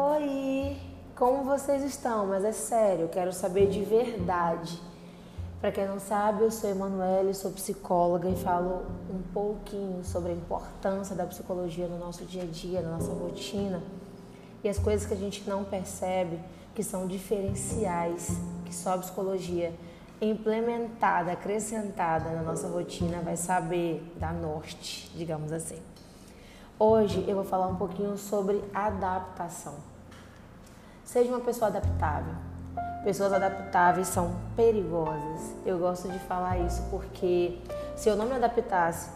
Oi, como vocês estão? Mas é sério, quero saber de verdade. Para quem não sabe, eu sou Emanuele, sou psicóloga e falo um pouquinho sobre a importância da psicologia no nosso dia a dia, na nossa rotina e as coisas que a gente não percebe que são diferenciais, que só a psicologia implementada, acrescentada na nossa rotina vai saber dar norte, digamos assim. Hoje eu vou falar um pouquinho sobre adaptação. Seja uma pessoa adaptável. Pessoas adaptáveis são perigosas. Eu gosto de falar isso porque se eu não me adaptasse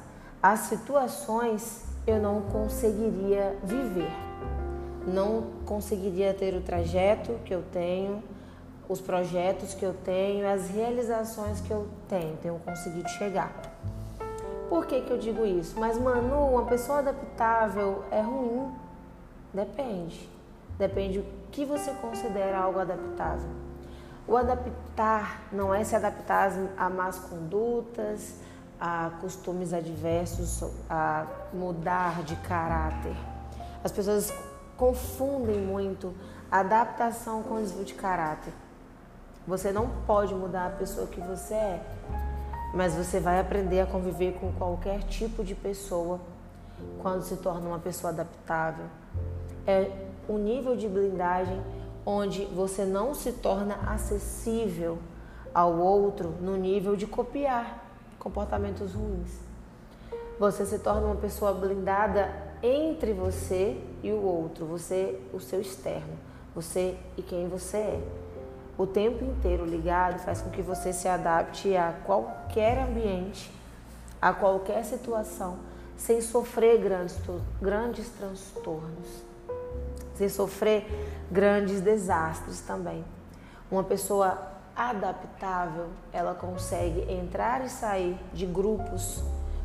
às situações, eu não conseguiria viver. Não conseguiria ter o trajeto que eu tenho, os projetos que eu tenho, as realizações que eu tenho, tenho conseguido chegar. Por que, que eu digo isso? Mas, Manu, uma pessoa adaptável é ruim? Depende. Depende que você considera algo adaptável. O adaptar não é se adaptar a más condutas, a costumes adversos, a mudar de caráter. As pessoas confundem muito adaptação com desvio de caráter. Você não pode mudar a pessoa que você é mas você vai aprender a conviver com qualquer tipo de pessoa quando se torna uma pessoa adaptável. É o nível de blindagem onde você não se torna acessível ao outro no nível de copiar comportamentos ruins. Você se torna uma pessoa blindada entre você e o outro, você, o seu externo, você e quem você é o tempo inteiro ligado faz com que você se adapte a qualquer ambiente, a qualquer situação, sem sofrer grandes, grandes transtornos, sem sofrer grandes desastres também. Uma pessoa adaptável, ela consegue entrar e sair de grupos,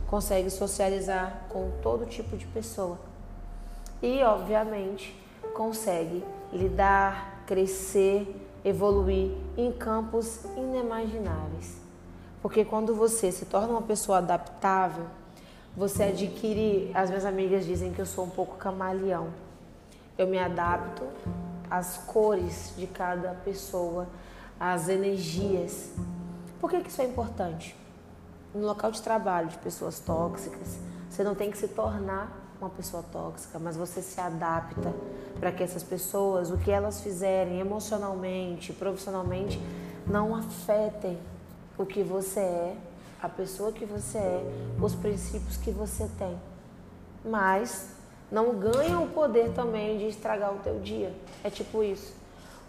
consegue socializar com todo tipo de pessoa e, obviamente, consegue lidar, crescer evoluir em campos inimagináveis. Porque quando você se torna uma pessoa adaptável, você adquire. As minhas amigas dizem que eu sou um pouco camaleão. Eu me adapto às cores de cada pessoa, às energias. Por que, que isso é importante? No local de trabalho de pessoas tóxicas, você não tem que se tornar uma pessoa tóxica, mas você se adapta para que essas pessoas, o que elas fizerem emocionalmente, profissionalmente, não afetem o que você é, a pessoa que você é, os princípios que você tem. Mas não ganham o poder também de estragar o teu dia. É tipo isso.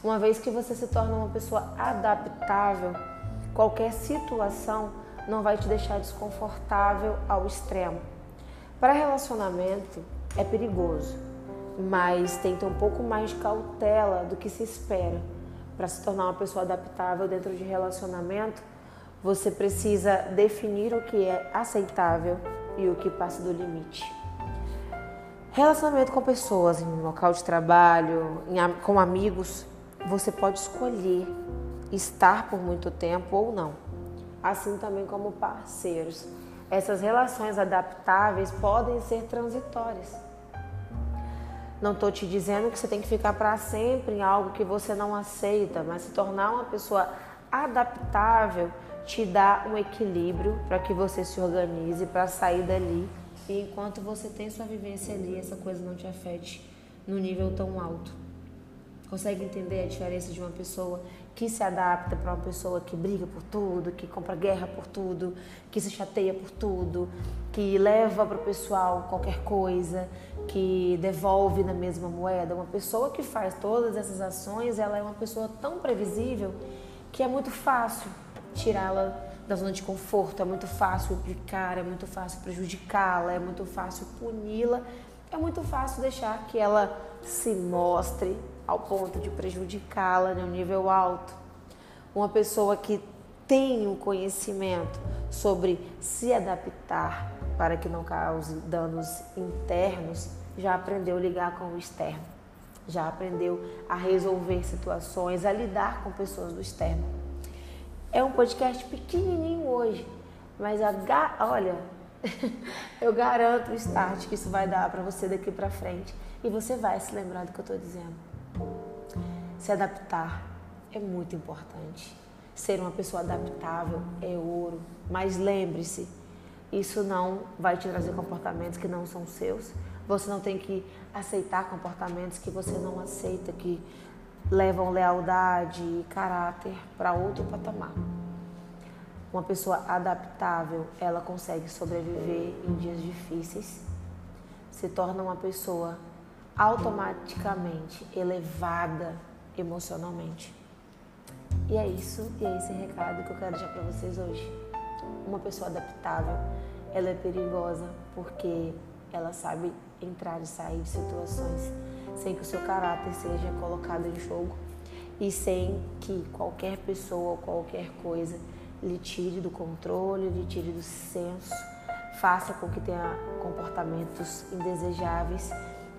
Uma vez que você se torna uma pessoa adaptável, qualquer situação não vai te deixar desconfortável ao extremo. Para relacionamento é perigoso, mas tem que ter um pouco mais de cautela do que se espera. Para se tornar uma pessoa adaptável dentro de relacionamento, você precisa definir o que é aceitável e o que passa do limite. Relacionamento com pessoas em local de trabalho, em, com amigos, você pode escolher estar por muito tempo ou não. Assim também como parceiros essas relações adaptáveis podem ser transitórias. Não estou te dizendo que você tem que ficar para sempre em algo que você não aceita, mas se tornar uma pessoa adaptável te dá um equilíbrio para que você se organize para sair dali e enquanto você tem sua vivência ali, essa coisa não te afete no nível tão alto. Consegue entender a diferença de uma pessoa que se adapta para uma pessoa que briga por tudo, que compra guerra por tudo, que se chateia por tudo, que leva para o pessoal qualquer coisa, que devolve na mesma moeda? Uma pessoa que faz todas essas ações, ela é uma pessoa tão previsível que é muito fácil tirá-la da zona de conforto, é muito fácil implicar, é muito fácil prejudicá-la, é muito fácil puni-la, é muito fácil deixar que ela se mostre ao ponto de prejudicá-la no nível alto. Uma pessoa que tem o um conhecimento sobre se adaptar para que não cause danos internos, já aprendeu a ligar com o externo, já aprendeu a resolver situações, a lidar com pessoas do externo. É um podcast pequenininho hoje, mas a, olha, eu garanto o start que isso vai dar para você daqui para frente e você vai se lembrar do que eu estou dizendo. Se adaptar é muito importante. Ser uma pessoa adaptável é ouro. Mas lembre-se, isso não vai te trazer comportamentos que não são seus. Você não tem que aceitar comportamentos que você não aceita, que levam lealdade e caráter para outro patamar. Uma pessoa adaptável, ela consegue sobreviver em dias difíceis, se torna uma pessoa automaticamente elevada emocionalmente. E é isso, e é esse recado que eu quero deixar para vocês hoje. Uma pessoa adaptável, ela é perigosa porque ela sabe entrar e sair de situações sem que o seu caráter seja colocado em jogo e sem que qualquer pessoa ou qualquer coisa lhe tire do controle, lhe tire do senso, faça com que tenha comportamentos indesejáveis.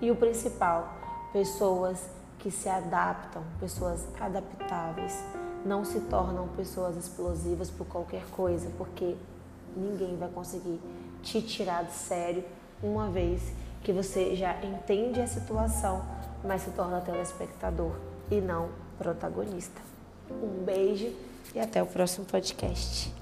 E o principal, pessoas que se adaptam, pessoas adaptáveis, não se tornam pessoas explosivas por qualquer coisa, porque ninguém vai conseguir te tirar de sério uma vez que você já entende a situação, mas se torna telespectador e não protagonista. Um beijo e até o próximo podcast.